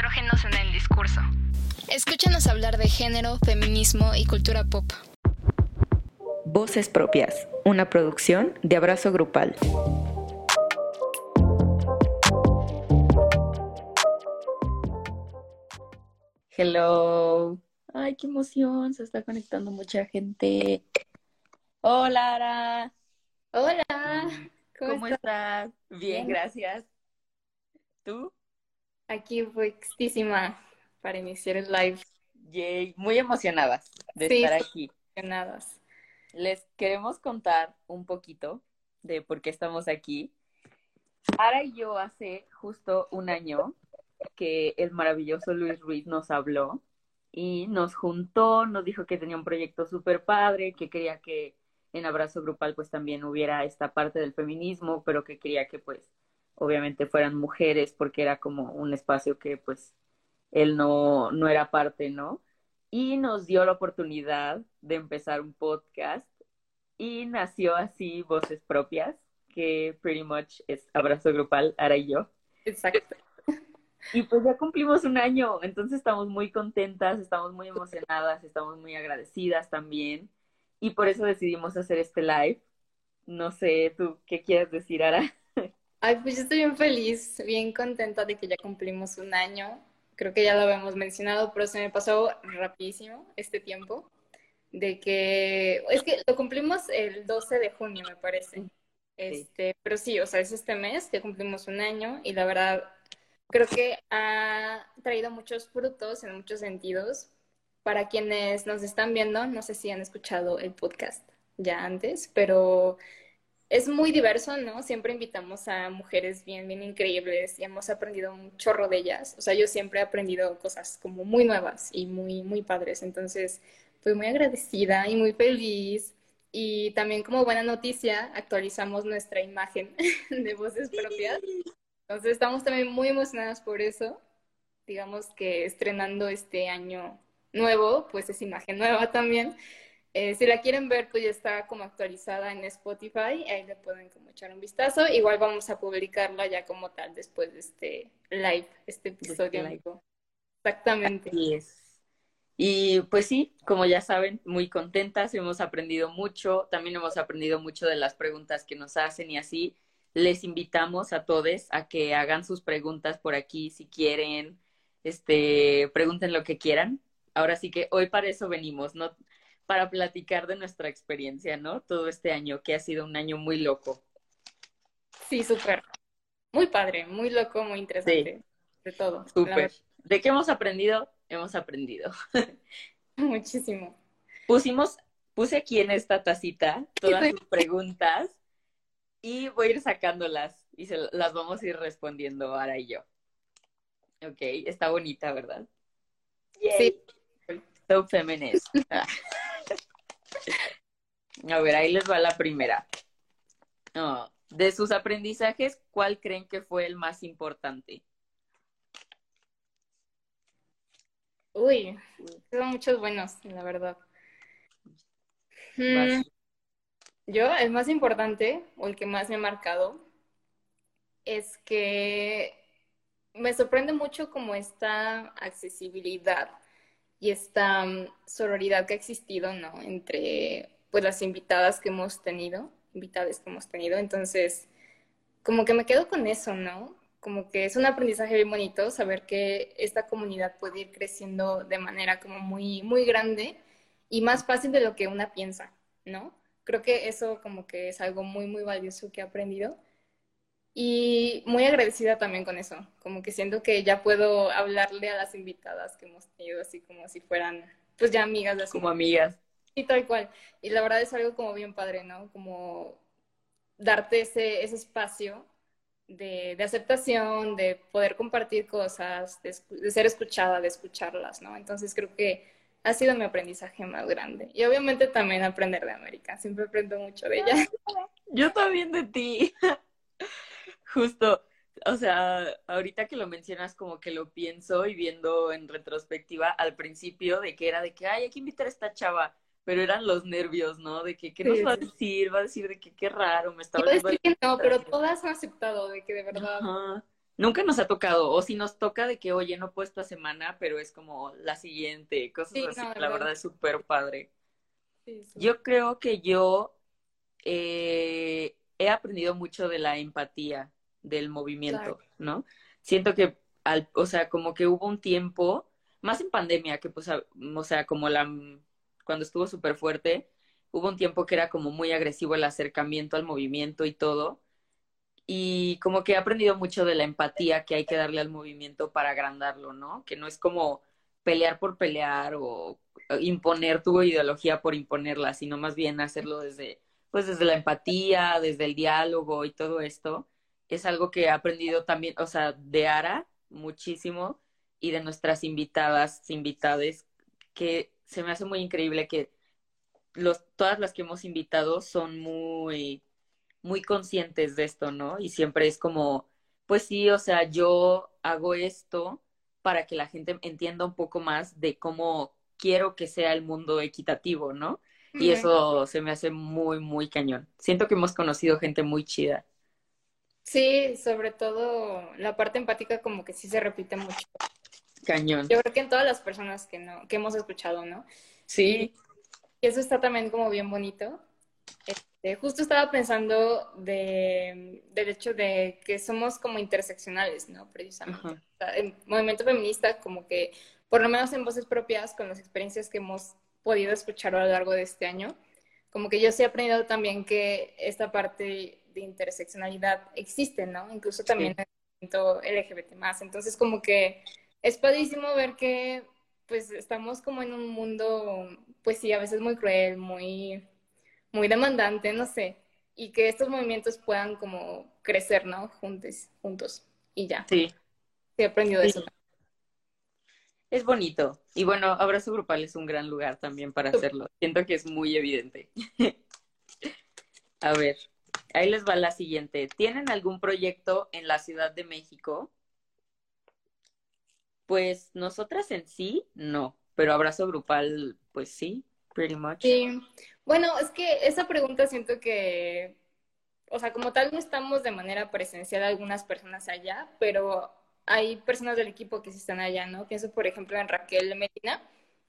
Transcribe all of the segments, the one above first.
estrógenos en el discurso. Escúchanos hablar de género, feminismo y cultura pop. Voces propias, una producción de Abrazo Grupal. Hello. Ay, qué emoción, se está conectando mucha gente. Hola, Ara. Hola. ¿Cómo, estás? Bien, gracias. ¿Tú? Aquí puestísima para iniciar el live. Yay, muy emocionadas de estar aquí. Emocionadas. Les queremos contar un poquito de por qué estamos aquí. Ara y yo hace justo un año que el maravilloso Luis Ruiz nos habló y nos juntó, nos dijo que tenía un proyecto súper padre, que quería que en Abrazo Grupal pues también hubiera esta parte del feminismo, pero que quería que pues obviamente fueran mujeres porque era como un espacio que pues él no, no era parte, ¿no? Y nos dio la oportunidad de empezar un podcast y nació así Voces Propias, que pretty much es Abrazo Grupal, Ara y yo. Exacto. Y pues ya cumplimos un año, entonces estamos muy contentas, estamos muy emocionadas, estamos muy agradecidas también. Y por eso decidimos hacer este live. No sé, ¿tú qué quieres decir, Ara? Ay, pues yo estoy bien feliz, bien contenta de que ya cumplimos un año. Creo que ya lo habíamos mencionado, pero se me pasó rapidísimo este tiempo. De que, es que lo cumplimos el 12 de junio, me parece. Este, pero sí, o sea, es este mes que cumplimos un año y la verdad creo que ha traído muchos frutos en muchos sentidos. Para quienes nos están viendo, no sé si han escuchado el podcast ya antes, pero es muy diverso, ¿no? Siempre invitamos a mujeres bien, bien increíbles y hemos aprendido un chorro de ellas. O sea, yo siempre he aprendido cosas como muy nuevas y muy, muy padres. Entonces, fui muy agradecida y muy feliz. Y también como buena noticia, actualizamos nuestra imagen de voces propias. Entonces estamos también muy emocionadas por eso. Digamos que estrenando este año nuevo, pues es imagen nueva también. Eh, si la quieren ver, pues ya está como actualizada en Spotify, ahí le pueden como echar un vistazo. Igual vamos a publicarla ya como tal después de este live, este episodio. Live. Exactamente. Así es. Y pues sí, como ya saben, muy contentas, hemos aprendido mucho, también hemos aprendido mucho de las preguntas que nos hacen y así les invitamos a todos a que hagan sus preguntas por aquí si quieren, este, pregunten lo que quieran. Ahora sí que hoy para eso venimos, ¿no? Para platicar de nuestra experiencia, ¿no? Todo este año, que ha sido un año muy loco. Sí, súper. Muy padre, muy loco, muy interesante. De todo. Súper. ¿De qué hemos aprendido? Hemos aprendido. Muchísimo. Pusimos, puse aquí en esta tacita todas sus preguntas y voy a ir sacándolas y se las vamos a ir respondiendo ahora y yo. Ok, está bonita, ¿verdad? Sí. So feminist. A ver, ahí les va la primera. de sus aprendizajes, ¿cuál creen que fue el más importante? Uy, son muchos buenos, la verdad. Yo, el más importante, o el que más me ha marcado, es que me sorprende mucho como esta accesibilidad y esta mm, sororidad que ha existido, ¿no? Entre, pues, las invitadas que hemos tenido, invitadas que hemos tenido. Entonces, como que me quedo con eso, ¿no? Como que es un aprendizaje bien bonito saber que esta comunidad puede ir creciendo de manera como muy, muy grande y más fácil de lo que una piensa, ¿no? Creo que eso como que es algo muy, muy valioso que he aprendido. Y muy agradecida también con eso, como que siento que ya puedo hablarle a las invitadas que hemos tenido así como si fueran pues ya amigas. De como amigas. Y tal cual. Y la verdad es algo como bien padre, ¿no? Como darte ese, ese espacio de, de, aceptación, de poder compartir cosas, de, de, ser escuchada, de escucharlas, ¿no? Entonces creo que ha sido mi aprendizaje más grande. Y obviamente también aprender de América. Siempre aprendo mucho de ella. Yo también de ti. Justo, o sea, ahorita que lo mencionas como que lo pienso y viendo en retrospectiva al principio de que era de que, ay, hay que invitar a esta chava, pero eran los nervios, ¿no? De que, ¿qué nos va a decir? Va a decir de que qué raro, me está hablando. que no, pero todas han aceptado de que de verdad. nunca nos ha tocado, o si nos toca de que, oye, no puedo esta semana, pero es como la siguiente, cosas Sí, así, no, la verdad. verdad es súper padre. Yo creo que yo eh, he aprendido mucho de la empatía del movimiento, ¿no? Siento que, al, o sea, como que hubo un tiempo, más en pandemia, que pues, a- o sea, como la, cuando estuvo súper fuerte, hubo un tiempo que era como muy agresivo el acercamiento al movimiento y todo. Y como que he aprendido mucho de la empatía que hay que darle al movimiento para agrandarlo, ¿no? Que no es como pelear por pelear o imponer tu ideología por imponerla, sino más bien hacerlo desde, pues desde la empatía, desde el diálogo y todo esto. Es algo que he aprendido también, o sea, de Ara muchísimo y de nuestras invitadas, invitades, que se me hace muy increíble que los, todas las que hemos invitado son muy, muy conscientes de esto, ¿no? Y siempre es como, pues sí, o sea, yo hago esto para que la gente entienda un poco más de cómo quiero que sea el mundo equitativo, ¿no? Y eso se me hace muy, muy cañón. Siento que hemos conocido gente muy chida. Sí, sobre todo la parte empática como que sí se repite mucho. Cañón. Yo creo que en todas las personas que no, que hemos escuchado, ¿no? Sí, Y eso está también como bien bonito. Este, justo estaba pensando de, del hecho de que somos como interseccionales, ¿no? Precisamente. Ajá. O sea, el movimiento feminista como que, por lo menos en voces propias, con las experiencias que hemos podido escuchar a lo largo de este año, como que yo sí he aprendido también que esta parte de interseccionalidad existe, ¿no? Incluso también Sí. en el movimiento LGBT más. Entonces como que es padrísimo ver que pues estamos como en un mundo, pues sí, a veces muy cruel, muy, muy demandante, no sé, y que estos movimientos puedan como crecer, ¿no? Juntos, juntos, y ya. sí. Sí, he aprendido Sí. eso. Es bonito. Y bueno, Abrazo Grupal es un gran lugar también para hacerlo. Siento que es muy evidente. A ver, ahí les va la siguiente. ¿Tienen algún proyecto en la Ciudad de México? Pues nosotras en sí, no. Pero Abrazo Grupal, pues sí, pretty much. Sí, bueno, es que esa pregunta siento que, o sea, como tal no estamos de manera presencial algunas personas allá, pero hay personas del equipo que sí están allá, ¿no? Pienso, por ejemplo, en Raquel Medina,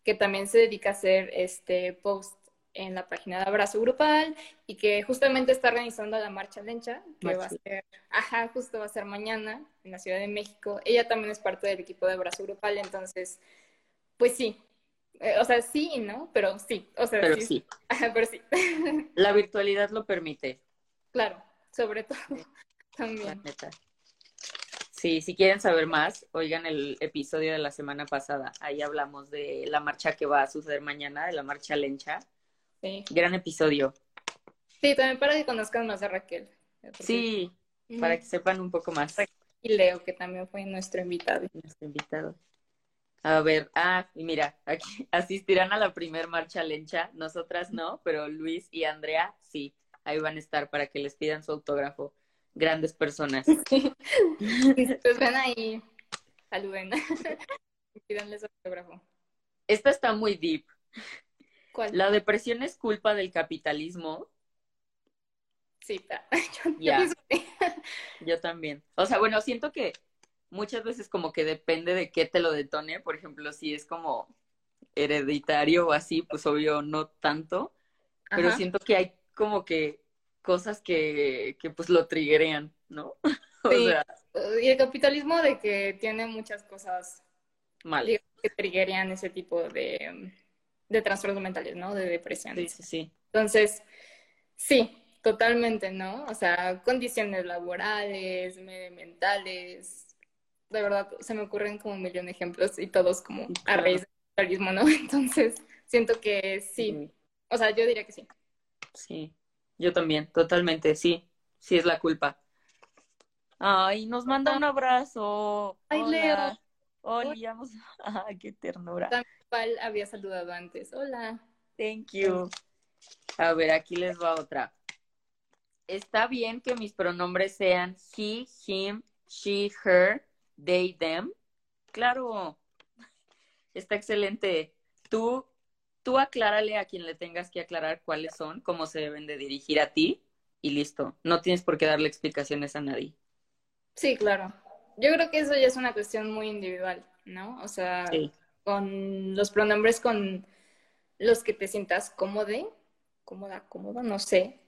que también se dedica a hacer este post en la página de Abrazo Grupal y que justamente está organizando la Marcha Lencha, que va a ser, ajá, justo va a ser mañana en la Ciudad de México. Ella también es parte del equipo de Abrazo Grupal, entonces, pues sí. Eh, o sea, sí y no, pero sí. O sea, Pero sí, sí, Ajá, pero sí. la virtualidad lo permite, Claro, sobre todo también. Sí, si quieren saber más, oigan el episodio de la semana pasada. Ahí hablamos de la marcha que va a suceder mañana, de la marcha Lencha. Sí. Gran episodio. Sí, también para que conozcan más a Raquel. Sí, para que sepan un poco más. Y Leo, que también fue nuestro invitado. Nuestro invitado. A ver, ah, y mira, aquí asistirán a la primer marcha lencha. Nosotras no, pero Luis y Andrea sí. Ahí van a estar para que les pidan su autógrafo. Grandes personas. Pues ven ahí, saluden. Y pídanle su autógrafo. Esta está muy deep. ¿Cuál? La depresión es culpa del capitalismo. Cita. Yo, también. O sea, bueno, siento que muchas veces como que depende de qué te lo detone. Por ejemplo, si es como hereditario o así, pues obvio no tanto. Pero Ajá. siento que hay como que cosas que, que pues lo triggerean, ¿no? o Sí. sea, Y el capitalismo de que tiene muchas cosas mal. que triggerían ese tipo de, de trastornos mentales, ¿no? De depresión. Sí, sí, sí. Entonces, sí, totalmente, ¿no? O sea, condiciones laborales, medioambientales, de verdad, se me ocurren como un millón de ejemplos y todos como a raíz del capitalismo, ¿no? Entonces, siento que sí, o sea, yo diría que sí. Sí, yo también, totalmente, sí. Sí es la culpa. Ay, nos manda un abrazo. Ay, Hola. Leo. Vamos. Ay, qué ternura. ¿Cuál había saludado antes? Hola. Thank you. A ver, aquí les va otra. ¿Está bien que mis pronombres sean he, him, she, her, they, them? Claro. Está excelente. Tú, tú aclárale a quien le tengas que aclarar cuáles son, cómo se deben de dirigir a ti y listo. No tienes por qué darle explicaciones a nadie. Sí, claro. yo creo que eso ya es una cuestión muy individual, ¿no? O sea, con los pronombres con los que te sientas cómodo, cómoda, cómoda, no sé.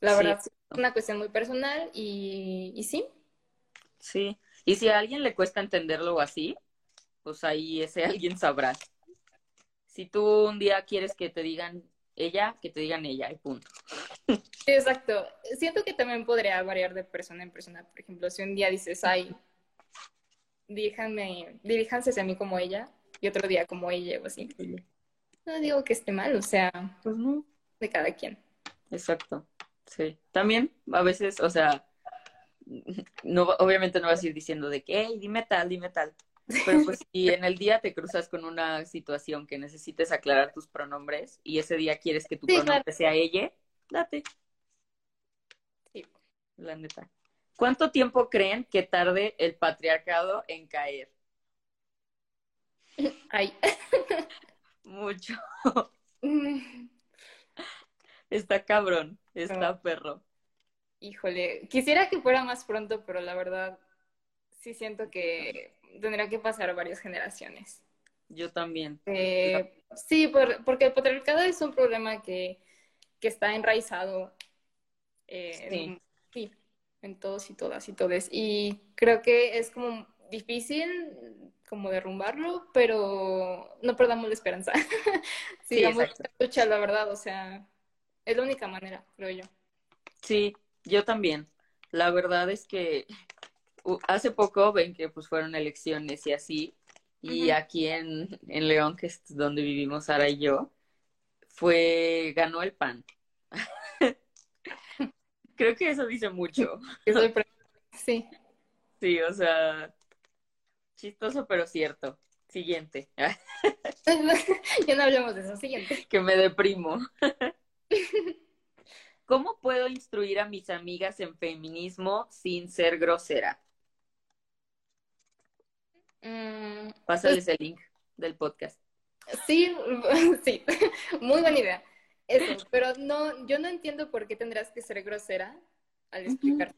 La verdad, es una cuestión muy personal y, y sí. Sí, y si a alguien le cuesta entenderlo así, pues ahí ese alguien sabrá. Si tú un día quieres que te digan ella, que te digan ella y punto. Sí, exacto. Siento que también podría variar de persona en persona. Por ejemplo, si un día dices, ay, diríjanme, diríjanse hacia mí como ella, y otro día como ella o así. No digo que esté mal, o sea, pues no. de cada quien. Exacto, sí. También a veces, o sea, no, obviamente no vas a ir diciendo de que, hey, dime tal, dime tal. Pero pues si en el día te cruzas con una situación que necesites aclarar tus pronombres y ese día quieres que tu pronombre sea ella, date. Sí. La neta. ¿Cuánto tiempo creen que tarde el patriarcado en caer? Ay. Mucho. Está cabrón, está perro. Híjole, quisiera que fuera más pronto, pero la verdad sí siento que tendría que pasar varias generaciones. Yo también. Eh, sí, porque el patriarcado es un problema que, está enraizado eh, sí. En, todos y todas y todes. Y creo que es como difícil como derrumbarlo, pero no perdamos la esperanza. Sigamos sí, la lucha, la verdad, o sea, es la única manera, creo yo. Sí, yo también. La verdad es que hace poco ven que pues fueron elecciones y así, y aquí en, en, León, que es donde vivimos Sara y yo, fue, ganó el PAN. Creo que eso dice mucho. Sí. Sí, o sea, chistoso pero cierto. Siguiente. ya no hablemos de eso. Siguiente. Que me deprimo. ¿Cómo puedo instruir a mis amigas en feminismo sin ser grosera? Mm, Pásales pues el link del podcast. Sí, sí, muy buena idea. Eso, pero no, yo no entiendo por qué tendrás que ser grosera al explicar.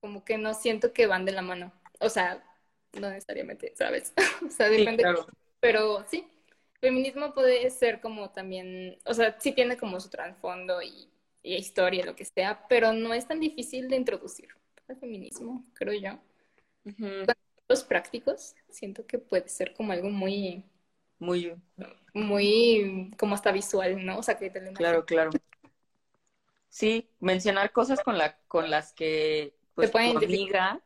Como que no siento que van de la mano. O sea, no necesariamente, ¿sabes? o sea, depende. Pero sí, feminismo puede ser como también, o sea, sí tiene como su trasfondo y, historia, lo que sea, pero no es tan difícil de introducir al feminismo, creo yo los prácticos, siento que puede ser como algo muy... Muy... Muy como hasta visual, ¿no? O sea, que te Claro, claro. Sí, mencionar cosas con, la, con las que pues, tu amiga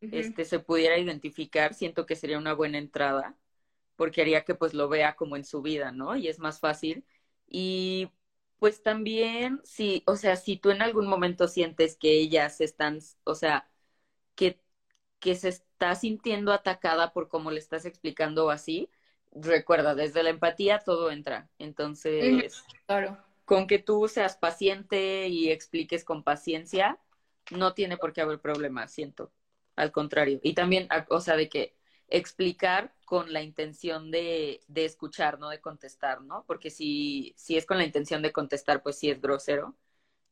este, se pudiera identificar, siento que sería una buena entrada, porque haría que pues lo vea como en su vida, ¿no? Y es más fácil. Y pues también, si, o sea, si tú en algún momento sientes que ellas están, o sea, que que se está sintiendo atacada por cómo le estás explicando así, recuerda, desde la empatía todo entra. Entonces, claro. con que tú seas paciente y expliques con paciencia, no tiene por qué haber problema, siento. Al contrario. Y también, o sea, de que explicar con la intención de, de escuchar, no de contestar, ¿no? Porque si, si es con la intención de contestar, pues sí es grosero.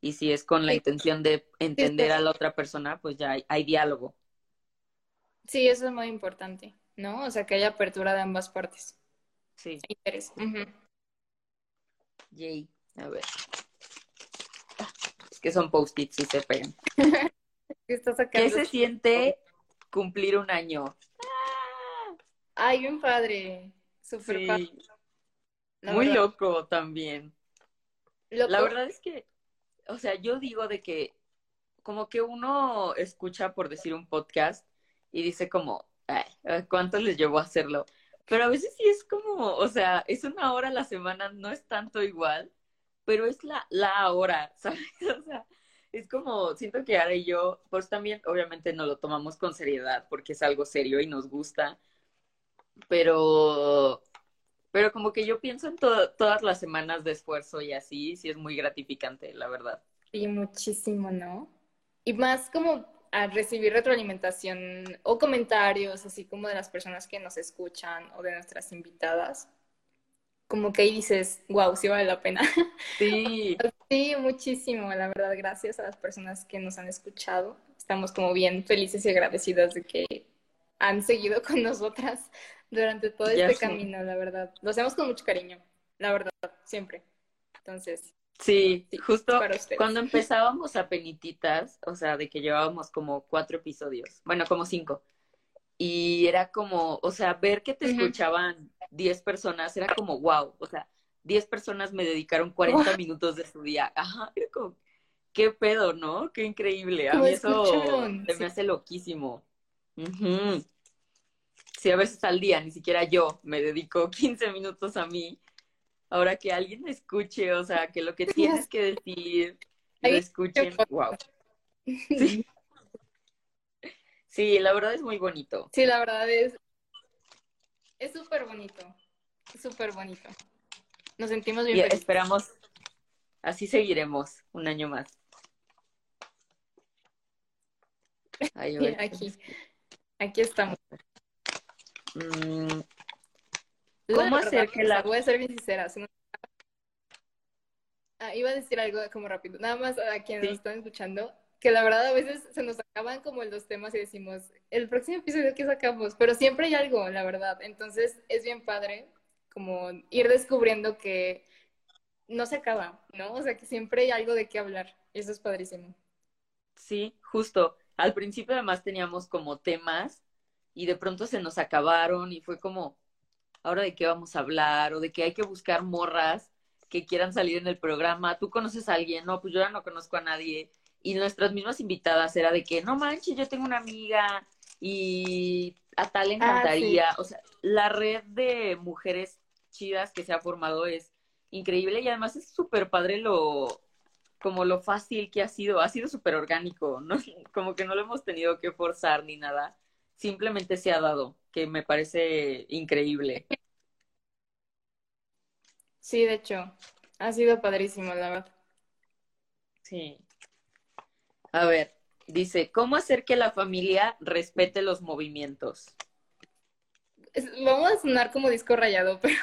Y si es con la intención de entender a la otra persona, pues ya hay diálogo. Sí, eso es muy importante, ¿no? O sea, que haya apertura de ambas partes. Sí. Interés. Yay, a ver. Es que son post-its y se pegan. ¿Qué, se siente cumplir un año? Ay, un padre. Súper padre. Muy loco también. La verdad es que, o sea, yo digo de que como que uno escucha, por decir un podcast, y dice como, Ay, ¿cuánto les llevó a hacerlo? Pero a veces sí es como, o sea, es una hora a la semana, no es tanto igual, pero es la, la hora, ¿sabes? O sea, es como, siento que ahora y yo, pues también obviamente no lo tomamos con seriedad porque es algo serio y nos gusta, pero, pero como que yo pienso en todas las semanas de esfuerzo y así, sí es muy gratificante, la verdad. Y muchísimo, ¿no? Y más como a recibir retroalimentación o comentarios, así como de las personas que nos escuchan o de nuestras invitadas, como que ahí dices, wow, sí vale la pena. Sí. sí, muchísimo, la verdad, gracias a las personas que nos han escuchado estamos como bien felices y agradecidas de que han seguido con nosotras durante todo este camino, la verdad. Lo hacemos con mucho cariño, la verdad, siempre. Entonces. Sí, justo cuando empezábamos a penititas, o sea, de que llevábamos como cuatro episodios, bueno, como cinco. Y era como, o sea, ver que te escuchaban diez personas era como, wow, o sea, diez personas me dedicaron 40 minutos de su día. Ajá, era como, qué pedo, ¿no? Qué increíble. A mí eso se me hace loquísimo. Sí, a veces al día, ni siquiera yo me dedico 15 minutos a mí. Ahora que alguien me escuche, o sea, que lo que tienes que decir lo escuchen, wow. Sí. sí, la verdad es muy bonito. Sí, la verdad es es súper bonito, súper bonito. Nos sentimos bien. Y esperamos, así seguiremos un año más. aquí, aquí estamos. Mm, ¿Cómo hacer que la... Voy a ser bien sincera. Ah, iba a decir algo como rápido. Nada más a quienes nos están escuchando, que la verdad a veces se nos acaban como los temas y decimos, el próximo episodio que sacamos, pero siempre hay algo, la verdad. Entonces es bien padre como ir descubriendo que no se acaba, ¿no? O sea, que siempre hay algo de qué hablar. Eso es padrísimo. Sí, justo. Al principio además teníamos como temas y de pronto se nos acabaron y fue como, ahora de qué vamos a hablar o de que hay que buscar morras que quieran salir en el programa. ¿Tú conoces a alguien? No, pues yo ya no conozco a nadie. Y nuestras mismas invitadas era de que, no manches, yo tengo una amiga y a tal le ah, encantaría. O sea, la red de mujeres chidas que se ha formado es increíble y además es súper padre lo, como lo fácil que ha sido, ha sido súper orgánico, ¿no? Como que no lo hemos tenido que forzar ni nada, simplemente se ha dado, que me parece increíble. Sí, de hecho, ha sido padrísimo, la verdad. Sí. A ver, dice, ¿cómo hacer que la familia respete los movimientos? Vamos a sonar como disco rayado, pero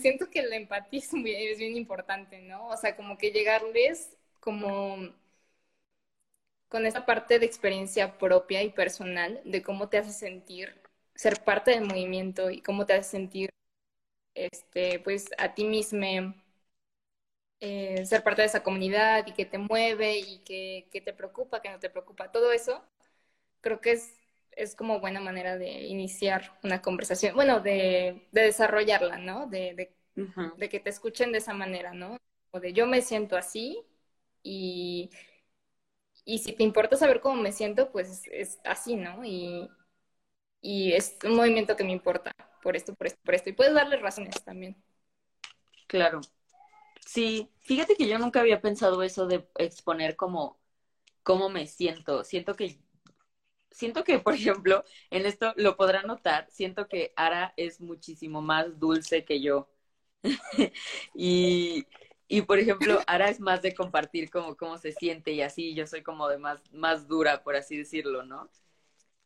siento que la empatía es, es bien importante, ¿no? O sea, como que llegarles como con esa parte de experiencia propia y personal de cómo te hace sentir ser parte del movimiento y cómo te hace sentir este pues a ti mismo eh, ser parte de esa comunidad y que te mueve y que, te preocupa, que no te preocupa, todo eso creo que es, es como buena manera de iniciar una conversación, bueno, de, desarrollarla, ¿no? De, de, de que te escuchen de esa manera, ¿no? O de yo me siento así y, y si te importa saber cómo me siento, pues es así, ¿no? Y, y es un movimiento que me importa por esto, por esto, por esto. Y puedes darle razones también. Claro. Sí, fíjate que yo nunca había pensado eso de exponer como cómo me siento. Siento que siento que, por ejemplo, en esto lo podrán notar, siento que Ara es muchísimo más dulce que yo. y, y por ejemplo, Ara es más de compartir como cómo se siente y así, yo soy como de más, más dura, por así decirlo, ¿no?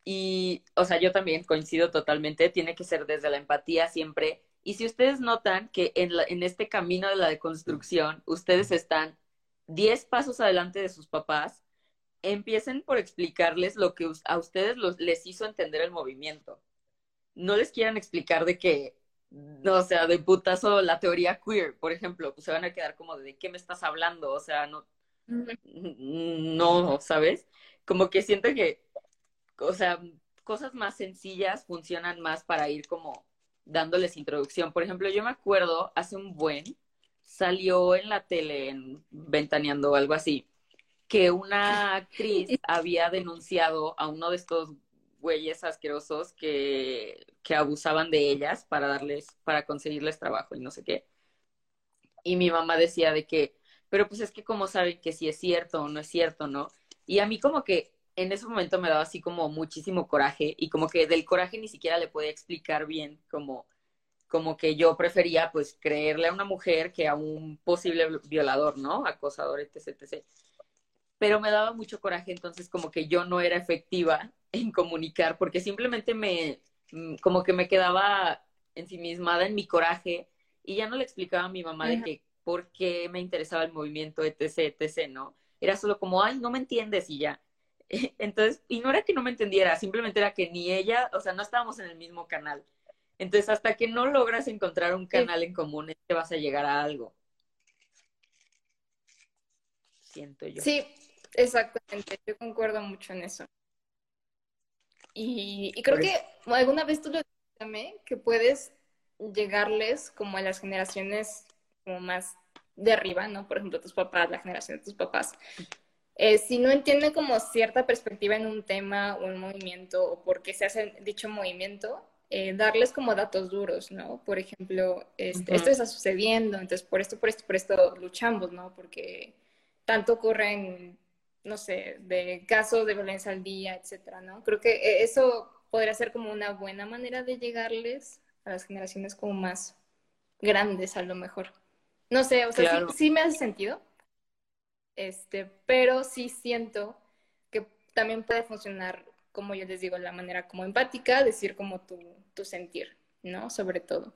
Y, o sea, yo también coincido totalmente, tiene que ser desde la empatía siempre. Y si ustedes notan que en, en este camino de la deconstrucción, ustedes están 10 pasos adelante de sus papás, empiecen por explicarles lo que a ustedes los, les hizo entender el movimiento. No les quieran explicar de que no, o sea, de putazo la teoría queer, por ejemplo, pues se van a quedar como de qué me estás hablando, o sea, no, no, ¿sabes? Como que siento que, o sea, cosas más sencillas funcionan más para ir como dándoles introducción. Por ejemplo, yo me acuerdo hace un buen, salió en la tele, en Ventaneando o algo así, que una actriz había denunciado a uno de estos güeyes asquerosos que, que abusaban de ellas para darles, para conseguirles trabajo y no sé qué. Y mi mamá decía de que, pero pues es que como saben que si es cierto o no es cierto, ¿no? Y a mí como que en ese momento me daba así como muchísimo coraje y como que del coraje ni siquiera le podía explicar bien como como que yo prefería pues creerle a una mujer que a un posible violador, ¿no? Acosador, etc, etc. Pero me daba mucho coraje entonces como que yo no era efectiva en comunicar, porque simplemente me, mm, como que me quedaba ensimismada en mi coraje y ya no le explicaba a mi mamá de que por qué me interesaba el movimiento, etc., etc., ¿no? Era solo como, ay, no me entiendes y ya. Entonces, y no era que no me entendiera, simplemente era que ni ella, o sea, no estábamos en el mismo canal. Entonces, hasta que no logras encontrar un canal en común, te vas a llegar a algo. Siento yo. Sí, exactamente. Yo concuerdo mucho en eso. Y, creo que alguna vez tú lo dijiste, que puedes llegarles como a las generaciones como más de arriba, ¿no? Por ejemplo, tus papás, la generación de tus papás. Eh, si no entienden como cierta perspectiva en un tema o un movimiento o por qué se hace dicho movimiento, eh, darles como datos duros, ¿no? Por ejemplo, este, esto está sucediendo, entonces por esto, por esto, por esto luchamos, ¿no? Porque tanto ocurren, no sé, de casos de violencia al día, etcétera, ¿no? Creo que eh, eso podría ser como una buena manera de llegarles a las generaciones como más grandes, a lo mejor. No sé, o sea, sí, me hace sentido, este, pero sí siento que también puede funcionar, como yo les digo, la manera como empática, decir como tu, tu sentir, ¿no? Sobre todo.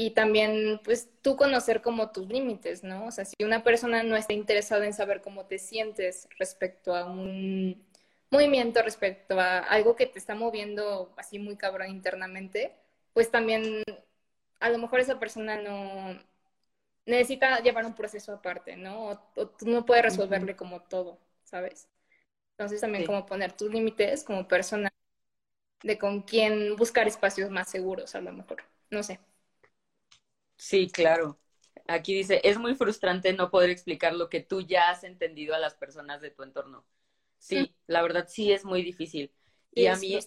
Y también, pues, tú conocer como tus límites, ¿no? O sea, si una persona no está interesada en saber cómo te sientes respecto a un movimiento, respecto a algo que te está moviendo así muy cabrón internamente, pues también a lo mejor esa persona no necesita llevar un proceso aparte, ¿no? O, tú no puedes resolverle como todo, ¿sabes? Entonces también como poner tus límites como persona de con quién buscar espacios más seguros a lo mejor, no sé. Sí, claro. Aquí dice, es muy frustrante no poder explicar lo que tú ya has entendido a las personas de tu entorno. Sí, la verdad sí es muy difícil. Y, a mí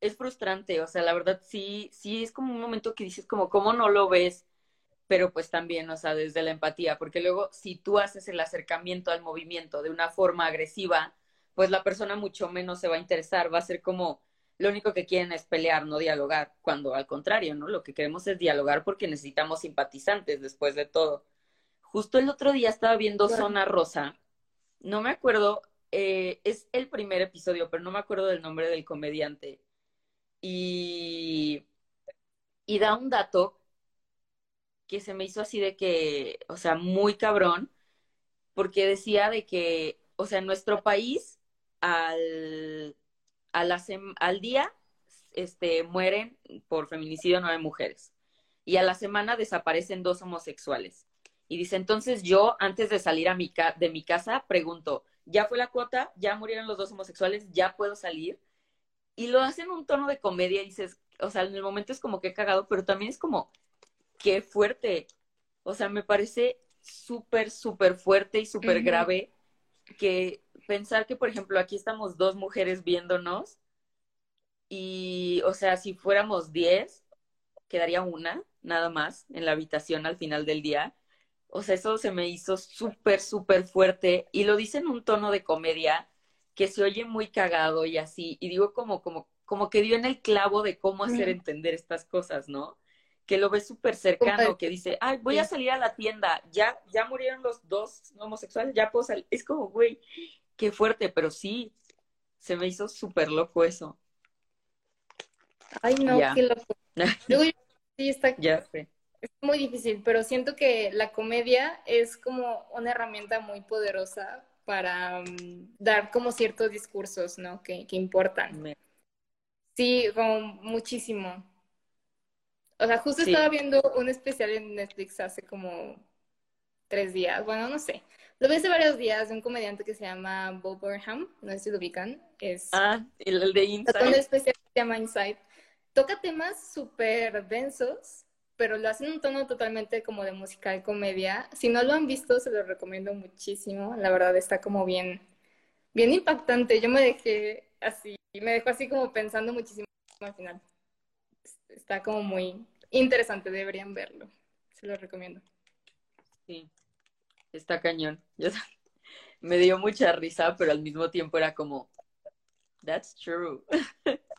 es frustrante, o sea, la verdad sí, sí es como un momento que dices como, ¿cómo no lo ves? Pero pues también, o sea, desde la empatía, porque luego si tú haces el acercamiento al movimiento de una forma agresiva, pues la persona mucho menos se va a interesar, va a ser como, lo único que quieren es pelear, no dialogar, cuando al contrario, ¿no? Lo que queremos es dialogar porque necesitamos simpatizantes después de todo. Justo el otro día estaba viendo Zona Rosa, no me acuerdo, eh, es el primer episodio, pero no me acuerdo del nombre del comediante y, y da un dato que se me hizo así de que, o sea, muy cabrón, porque decía de que, o sea, en nuestro país al, al día este, mueren por feminicidio nueve mujeres y a la semana desaparecen dos homosexuales. Y dice, entonces yo, antes de salir a mi de mi casa, pregunto, ¿ya fue la cuota? ¿Ya murieron los dos homosexuales? ¿Ya puedo salir? y lo hacen en un tono de comedia y dices, o sea, en el momento es como que he cagado, pero también es como, qué fuerte. O sea, me parece súper, súper fuerte y súper grave que pensar que, por ejemplo, aquí estamos dos mujeres viéndonos y, o sea, si fuéramos diez, quedaría una, nada más, en la habitación al final del día. O sea, eso se me hizo súper, súper fuerte y lo dice en un tono de comedia que se oye muy cagado y así, y digo como, como, como que dio en el clavo de cómo hacer entender estas cosas, ¿no? Que lo ve súper cercano, que dice, ay, voy a salir a la tienda, ya, ya murieron los dos homosexuales, ya puedo salir. Es como, güey, qué fuerte, pero sí, se me hizo súper loco eso. Ay, no, qué loco. sí, está. Sé. Es muy difícil, pero siento que la comedia es como una herramienta muy poderosa para mm, dar como ciertos discursos, ¿no? Que, que importan. Sí, como muchísimo. O sea, justo estaba viendo un especial en Netflix hace como tres días, bueno, no sé. Lo vi hace varios días de un comediante que se llama Bob Burnham, no sé si lo ubican. Es, ah, el, de Inside. Un especial que se llama Inside. Toca temas súper densos, pero lo hacen en un tono totalmente como de musical comedia. Si no lo han visto, se lo recomiendo muchísimo. La verdad está como bien, bien impactante. Yo me dejé así, me dejó así como pensando muchísimo al final. Está como muy interesante, deberían verlo. Se lo recomiendo. Sí, está cañón. me dio mucha risa, pero al mismo tiempo era como, that's true.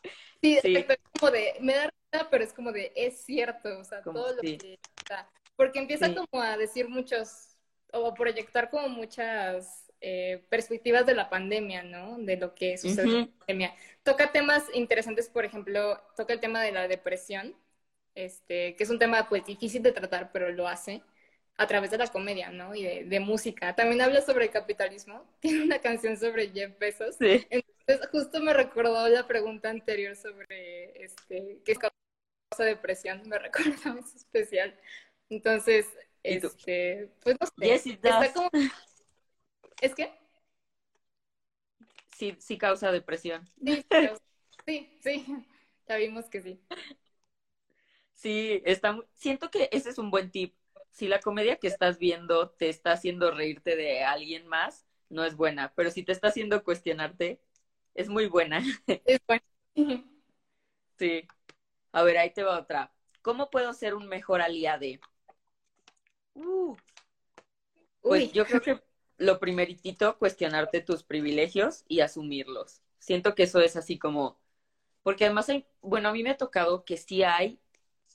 Sí, sí. como de, me da pero es como de, es cierto, o sea, todo lo que está. Porque empieza como a decir muchos, o a proyectar como muchas eh, perspectivas de la pandemia, ¿no? De lo que sucede en la pandemia. Toca temas interesantes, por ejemplo, toca el tema de la depresión, este, que es un tema pues difícil de tratar, pero lo hace. A través de la comedia, ¿no? Y de, de, música. También habla sobre capitalismo. Tiene una canción sobre Jeff Bezos. Sí. Entonces, justo me recordó la pregunta anterior sobre este, qué causa depresión. Me recuerda es especial. Entonces, este, pues no sé. Yes, está como... ¿Es que? Sí, sí causa depresión. Sí, sí, sí. Ya vimos que sí. Sí, está, siento que ese es un buen tip. Si la comedia que estás viendo te está haciendo reírte de alguien más, no es buena, pero si te está haciendo cuestionarte, es muy buena. Es buena. Sí. A ver, ahí te va otra. ¿Cómo puedo ser un mejor aliado? Uh. Pues Uy. yo creo que lo primeritito, cuestionarte tus privilegios y asumirlos. Siento que eso es así como, porque además hay, bueno, a mí me ha tocado que sí hay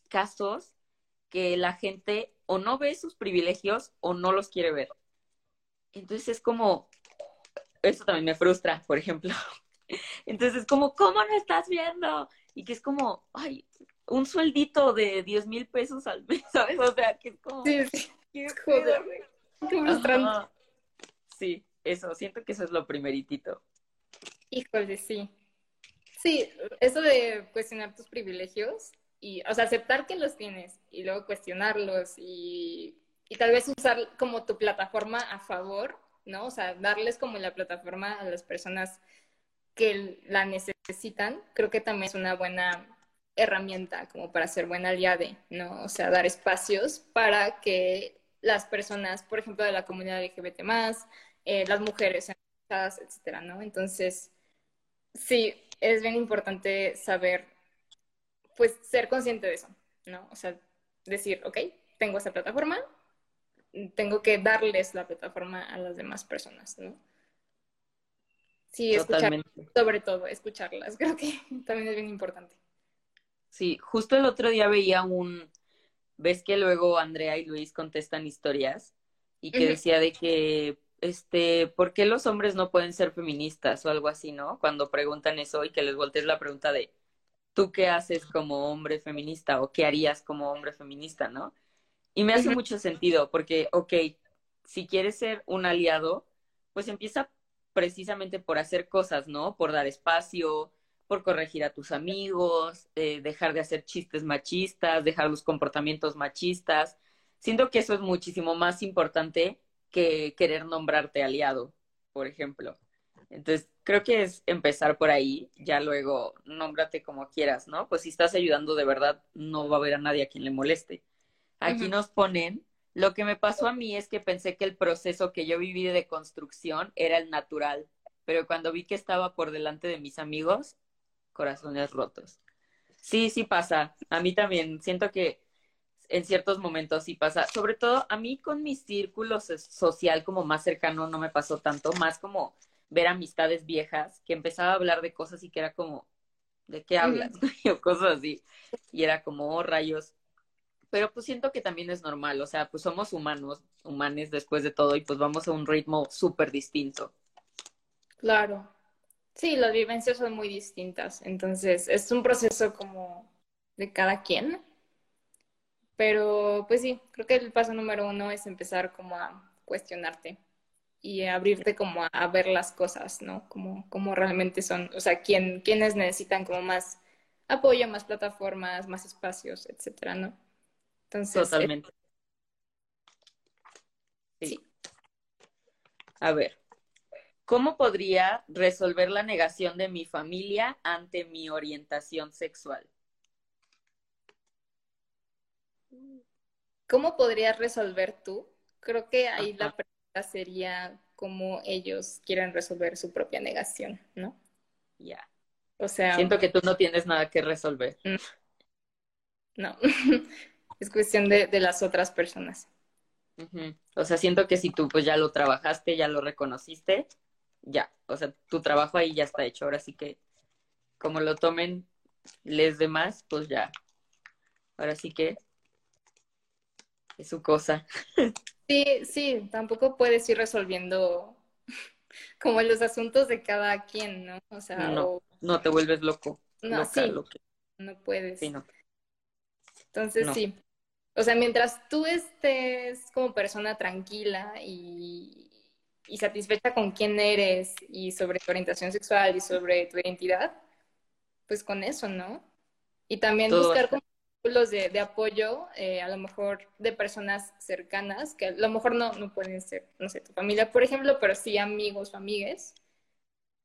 casos que la gente o no ve sus privilegios o no los quiere ver. Entonces es como, eso también me frustra, por ejemplo. Entonces es como, ¿cómo no estás viendo? Y que es como, ay, un sueldito de 10 mil pesos al mes, ¿sabes? O sea, que es como, Sí, sí. ¿qué Joder. frustrante. Sí, eso, siento que eso es lo primeritito. Híjole, sí. Sí, eso de cuestionar tus privilegios y, o sea, aceptar que los tienes y luego cuestionarlos y, y tal vez usar como tu plataforma a favor, ¿no? O sea, darles como la plataforma a las personas que la necesitan, creo que también es una buena herramienta como para ser buena aliade, ¿no? O sea, dar espacios para que las personas, por ejemplo, de la comunidad LGBT eh, las mujeres etcétera, ¿no? Entonces, sí, es bien importante saber, pues, ser consciente de eso, ¿no? O sea, decir, ok, tengo esta plataforma, tengo que darles la plataforma a las demás personas, ¿no? Sí, escuchar, sobre todo, escucharlas, creo que también es bien importante. Sí, justo el otro día veía un, ves que luego Andrea y Luis contestan historias y que decía de que, este, ¿por qué los hombres no pueden ser feministas o algo así, ¿no? Cuando preguntan eso y que les voltees la pregunta de, ¿tú qué haces como hombre feminista o qué harías como hombre feminista, ¿no? Y me hace mucho sentido porque, ok, si quieres ser un aliado, pues empieza precisamente por hacer cosas, ¿no? Por dar espacio, por corregir a tus amigos, eh, dejar de hacer chistes machistas, dejar los comportamientos machistas. Siento que eso es muchísimo más importante que querer nombrarte aliado, por ejemplo. Entonces, creo que es empezar por ahí, ya luego nómbrate como quieras, ¿no? Pues si estás ayudando de verdad, no va a haber a nadie a quien le moleste. Aquí nos ponen, lo que me pasó a mí es que pensé que el proceso que yo viví de construcción era el natural, pero cuando vi que estaba por delante de mis amigos, corazones rotos. Sí, sí pasa. A mí también siento que en ciertos momentos sí pasa. Sobre todo a mí con mi círculo so- social como más cercano no me pasó tanto, más como ver amistades viejas que empezaba a hablar de cosas y que era como, ¿de qué hablas? o cosas así. Y era como, oh, rayos. Pero pues siento que también es normal, o sea, pues somos humanos, humanes después de todo y pues vamos a un ritmo súper distinto. Claro. Sí, las vivencias son muy distintas, entonces es un proceso como de cada quien, pero pues sí, creo que el paso número uno es empezar como a cuestionarte y abrirte como a, a ver las cosas, ¿no? Como, como realmente son, o sea, quién, quiénes necesitan como más apoyo, más plataformas, más espacios, etcétera, ¿no? Entonces, eh, Totalmente. Sí. Sí. A ver, ¿cómo podría resolver la negación de mi familia ante mi orientación sexual? ¿cómo podrías resolver tú? Creo que ahí la Ajá. pregunta sería cómo ellos quieren resolver su propia negación, ¿no? Ya. O sea, Siento que tú no tienes nada que resolver. no, es cuestión de, de las otras personas. O sea, siento que si tú pues ya lo trabajaste, ya lo reconociste, ya. O sea, tu trabajo ahí ya está hecho. Ahora sí que como lo tomen les demás, pues ya. Ahora sí que es su cosa. Sí, sí, tampoco puedes ir resolviendo como los asuntos de cada quien, ¿no? O sea, No, o- no te vuelves loco. No, loca, sí. loca. no puedes. Sí, no. Entonces, No. sí. O sea, mientras tú estés como persona tranquila y, y satisfecha con quién eres y sobre tu orientación sexual y sobre tu identidad, pues con eso, ¿no? Y también buscar como los de, de apoyo, eh, a lo mejor de personas cercanas, que a lo mejor no, no pueden ser, no sé, tu familia, por ejemplo, pero sí amigos o amigues,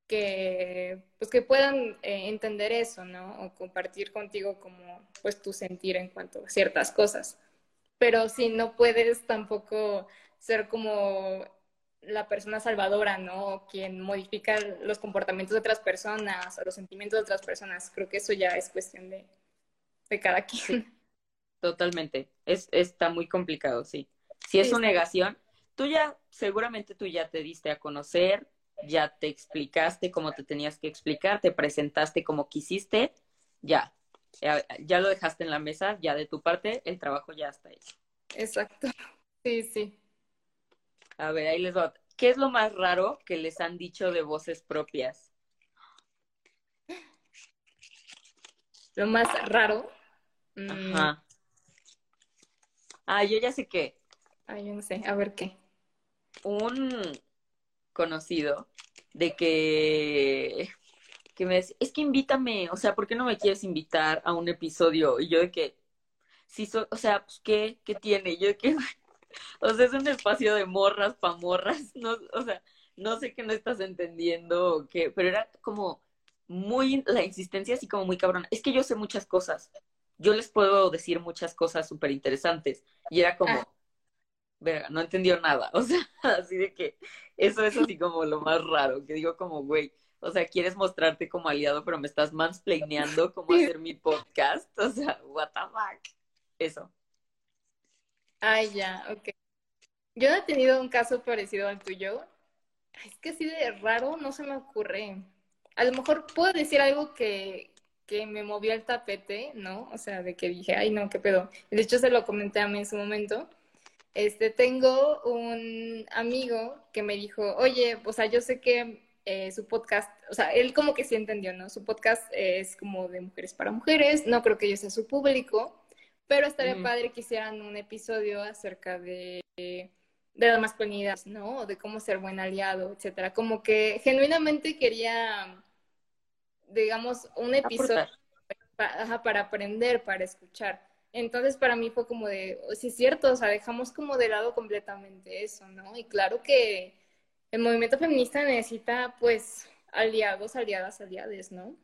que, pues que puedan eh, entender eso, ¿no? O compartir contigo como, pues, tu sentir en cuanto a ciertas cosas. Pero si no puedes tampoco ser como la persona salvadora, ¿no? quien modifica los comportamientos de otras personas o los sentimientos de otras personas. Creo que eso ya es cuestión de, de cada quien. Totalmente. Es, está muy complicado, sí. Si es una negación, tú ya, seguramente tú ya te diste a conocer, ya te explicaste como te tenías que explicar, te presentaste como quisiste, ya. Ya, ya lo dejaste en la mesa, ya de tu parte, el trabajo ya está hecho. Exacto. Sí, sí. A ver, ahí les va. ¿Qué es lo más raro que les han dicho de voces propias? Lo más raro. Mm. Ajá. Ah, yo ya sé qué. Ah, yo no sé. A ver qué. Un conocido de que que me dice, es que invítame, o sea, ¿por qué no me quieres invitar a un episodio? Y yo de que, sí, o sea, pues, ¿qué? ¿Qué tiene? Yo de que, O sea, es un espacio de morras pa' morras. No, o sea, no sé qué no estás entendiendo o qué, pero era como muy, la insistencia así como muy cabrón. Es que yo sé muchas cosas. Yo les puedo decir muchas cosas súper interesantes. Y era como, ah. verga, no entendió nada. O sea, así de que eso es así como lo más raro, que digo como, güey, o sea, quieres mostrarte como aliado, pero me estás mansplaineando cómo hacer mi podcast. O sea, what the fuck. Eso. Ay, ya, ok. Yo no he tenido un caso parecido al tuyo. Es que así de raro no se me ocurre. A lo mejor puedo decir algo que, que me movió el tapete, ¿no? O sea, de que dije, ay, no, qué pedo. De hecho, se lo comenté a mí en su momento. Este, tengo un amigo que me dijo, oye, o sea, yo sé que eh, su podcast, o sea, él como que sí entendió, ¿no? Su podcast es como de mujeres para mujeres, no creo que yo sea su público, pero estaría padre que hicieran un episodio acerca de, de las masculinidades, ¿no? De cómo ser buen aliado, etcétera. Como que genuinamente quería, digamos, un episodio para, para aprender, para escuchar. Entonces para mí fue como de, oh, sí es cierto, o sea, dejamos como de lado completamente eso, ¿no? Y claro que el movimiento feminista necesita pues aliados, aliadas, aliades, ¿no?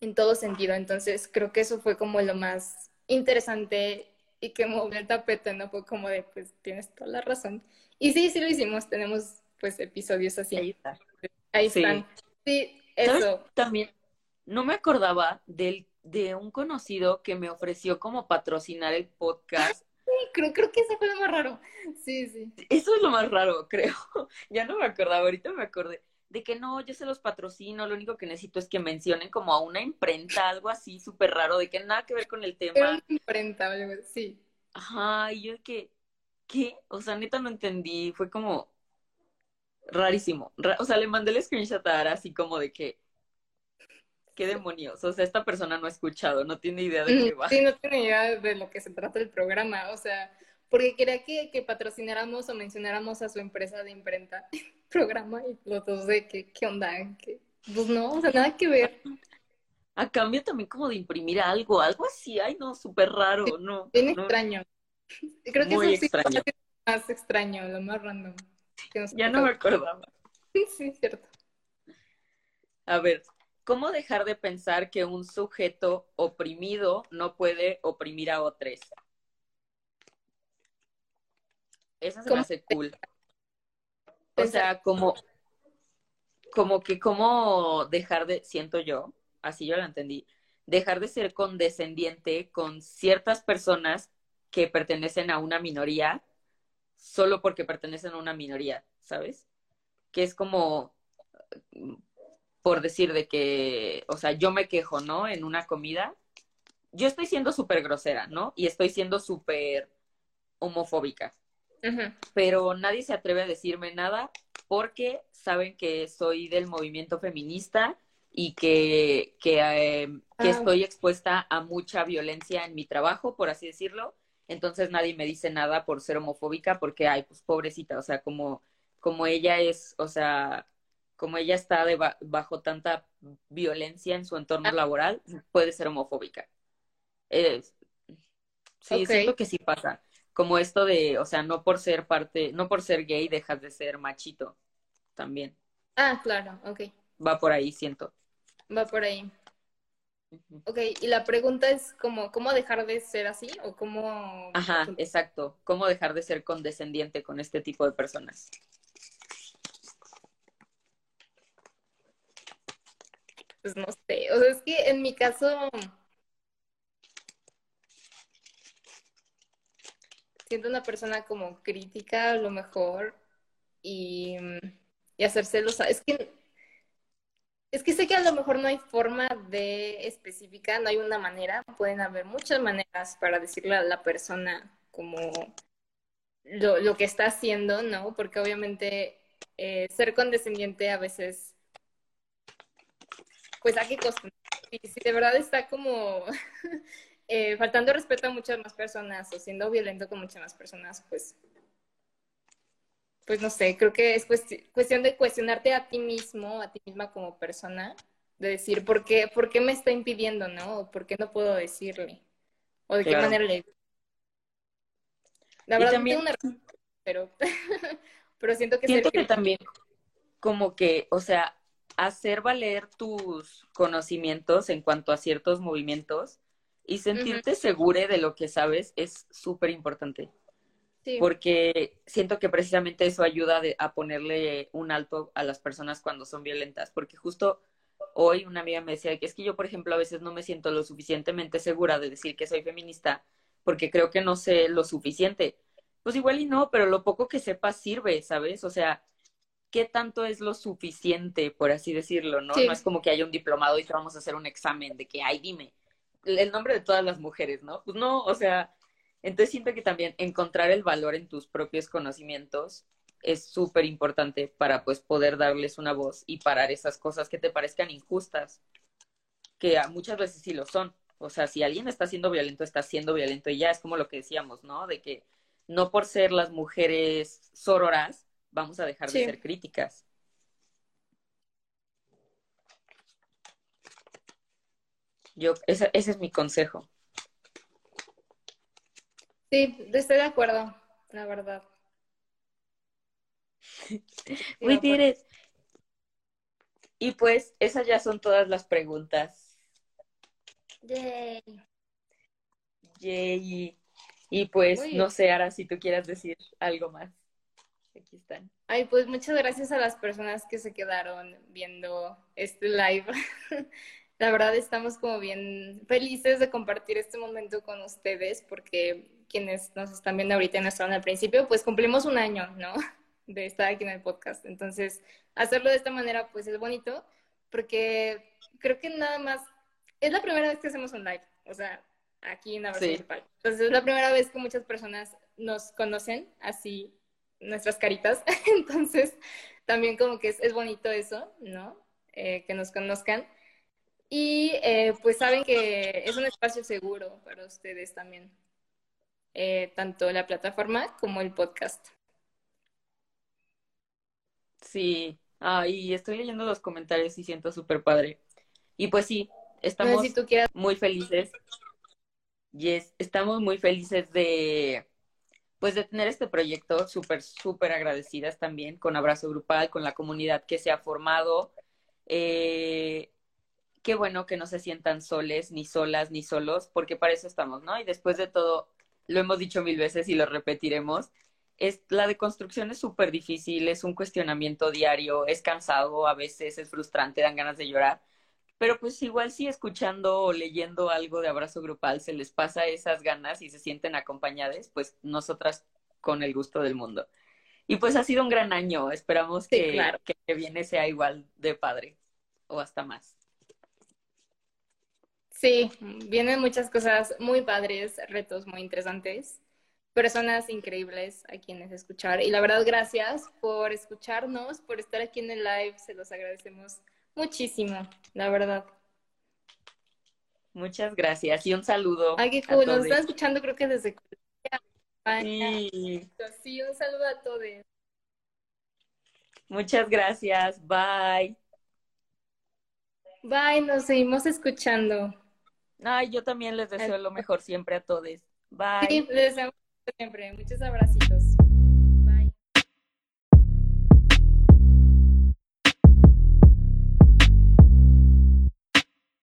En todo sentido. Entonces creo que eso fue como lo más interesante y que movió el tapete, ¿no? Fue como de, pues tienes toda la razón. Y sí, sí lo hicimos, tenemos pues episodios así. Ahí está. Ahí están. Sí, eso. También, no me acordaba del, de un conocido que me ofreció como patrocinar el podcast. Sí, creo, creo que eso fue lo más raro. Sí, sí. Eso es lo más raro, creo. ya no me acordaba, ahorita me acordé de que no, yo se los patrocino, lo único que necesito es que mencionen como a una imprenta, algo así súper raro, de que nada que ver con el tema. Una imprenta, sí. Ajá, y yo que, ¿qué? O sea, neta no entendí, fue como rarísimo. o sea, le mandé el screenshot a Ara así como de que, ¿qué demonios? O sea, esta persona no ha escuchado, no tiene idea de qué va. Sí, no tiene idea de lo que se trata el programa, o sea, porque quería que, que patrocináramos o mencionáramos a su empresa de imprenta programa y los dos de que, ¿qué onda? que Pues no, o sea, nada que ver. A cambio también como de imprimir algo, algo así, ay no, súper raro, ¿no? Bien extraño. Creo que Muy eso extraño. es más extraño, lo más random. ya no me acordaba. Sí, sí, cierto. A ver, ¿cómo dejar de pensar que un sujeto oprimido no puede oprimir a otros? Esa se me hace cool. O sea, como, como que cómo dejar de, siento yo, así yo lo entendí, dejar de ser condescendiente con ciertas personas que pertenecen a una minoría solo porque pertenecen a una minoría, ¿sabes? Que es como, por decir de que, o sea, yo me quejo, ¿no? En una comida, yo estoy siendo súper grosera, ¿no? Y estoy siendo súper homofóbica pero nadie se atreve a decirme nada porque saben que soy del movimiento feminista y que, que, em, ah. estoy expuesta a mucha violencia en mi trabajo, por así decirlo, entonces nadie me dice nada por ser homofóbica porque, ay, pues pobrecita, o sea, como, como ella es, o sea, como ella está bajo tanta violencia en su entorno ah. laboral, puede ser homofóbica. sí, siento que sí pasa. Como esto de, o sea, no por ser parte, no por ser gay dejas de ser machito también. Ah, claro, ok. Va por ahí, siento. Va por ahí. Ok, y la pregunta es como, ¿cómo dejar de ser así? ¿O cómo...? Ajá, exacto. ¿Cómo dejar de ser condescendiente con este tipo de personas? Pues no sé, o sea, es que en mi caso... Siento una persona como crítica a lo mejor y, y hacérselo... Es que es que sé que a lo mejor no hay forma de específica, no hay una manera, pueden haber muchas maneras para decirle a la persona como lo, que está haciendo, ¿no? Porque obviamente eh, ser condescendiente a veces, pues hay que. Y si de verdad está como eh, faltando respeto a muchas más personas o siendo violento con muchas más personas, pues pues no sé, creo que es cuestión de cuestionarte a ti mismo, a ti misma como persona, de decir, ¿por qué, por qué me está impidiendo, no? O ¿Por qué no puedo decirle? ¿O de qué manera le... La verdad, también... una... pero, pero siento que... Siento que también como que, o sea, hacer valer tus conocimientos en cuanto a ciertos movimientos y sentirte segure de lo que sabes es súper importante porque siento que precisamente eso ayuda a ponerle un alto a las personas cuando son violentas, porque justo hoy una amiga me decía que es que yo, por ejemplo, a veces no me siento lo suficientemente segura de decir que soy feminista porque creo que no sé lo suficiente. Pues igual y no, pero lo poco que sepa sirve, ¿sabes? O sea, ¿qué tanto es lo suficiente, por así decirlo, no? No es como que haya un diplomado y te vamos a hacer un examen de que, ay, dime, el nombre de todas las mujeres, ¿no? Pues no, o sea, entonces siento que también encontrar el valor en tus propios conocimientos es súper importante para pues poder darles una voz y parar esas cosas que te parezcan injustas, que muchas veces sí lo son. O sea, si alguien está siendo violento, está siendo violento y ya es como lo que decíamos, ¿no? De que no por ser las mujeres sororas vamos a dejar de ser críticas. Yo, ese es mi consejo. Sí, estoy de acuerdo, la verdad. We did Y pues esas ya son todas las preguntas. Yay. Yay. Y pues no sé, ahora si tú quieras decir algo más. Aquí están. Ay, pues muchas gracias a las personas que se quedaron viendo este live. La verdad estamos como bien felices de compartir este momento con ustedes porque quienes nos están viendo ahorita y no estaban al principio, pues cumplimos un año, ¿no? De estar aquí en el podcast. Entonces, hacerlo de esta manera, pues es bonito, porque creo que nada más, es la primera vez que hacemos un live, o sea, aquí en la versión Entonces, es la primera vez que muchas personas nos conocen así, nuestras caritas. Entonces, también como que es, bonito eso, ¿no? Eh, que nos conozcan. Y eh, pues saben que es un espacio seguro para ustedes también. Eh, tanto la plataforma como el podcast. Sí, ah, y estoy leyendo los comentarios y siento súper padre. Y pues sí, estamos muy felices. Yes, estamos muy felices de pues de tener este proyecto, súper, súper agradecidas también con Abrazo Grupal, con la comunidad que se ha formado. Eh, qué bueno que no se sientan soles, ni solas, ni solos, porque para eso estamos, ¿no? Y después de todo, lo hemos dicho mil veces y lo repetiremos, es, la deconstrucción es súper difícil, es un cuestionamiento diario, es cansado, a veces es frustrante, dan ganas de llorar, pero pues igual si escuchando o leyendo algo de abrazo grupal se les pasa esas ganas y se sienten acompañadas, pues nosotras con el gusto del mundo. Y pues ha sido un gran año, esperamos que, que viene sea igual de padre o hasta más. Sí, vienen muchas cosas muy padres, retos muy interesantes, personas increíbles a quienes escuchar. Y la verdad, gracias por escucharnos, por estar aquí en el live. Se los agradecemos muchísimo, la verdad. Muchas gracias y un saludo. Ay, qué cool. Nos están escuchando creo que desde Sí. Sí, un saludo a todos. Muchas gracias. Bye. Bye, nos seguimos escuchando. Ay, yo también les deseo lo mejor siempre a todos. Bye. Sí, les deseamos siempre. Muchos abracitos.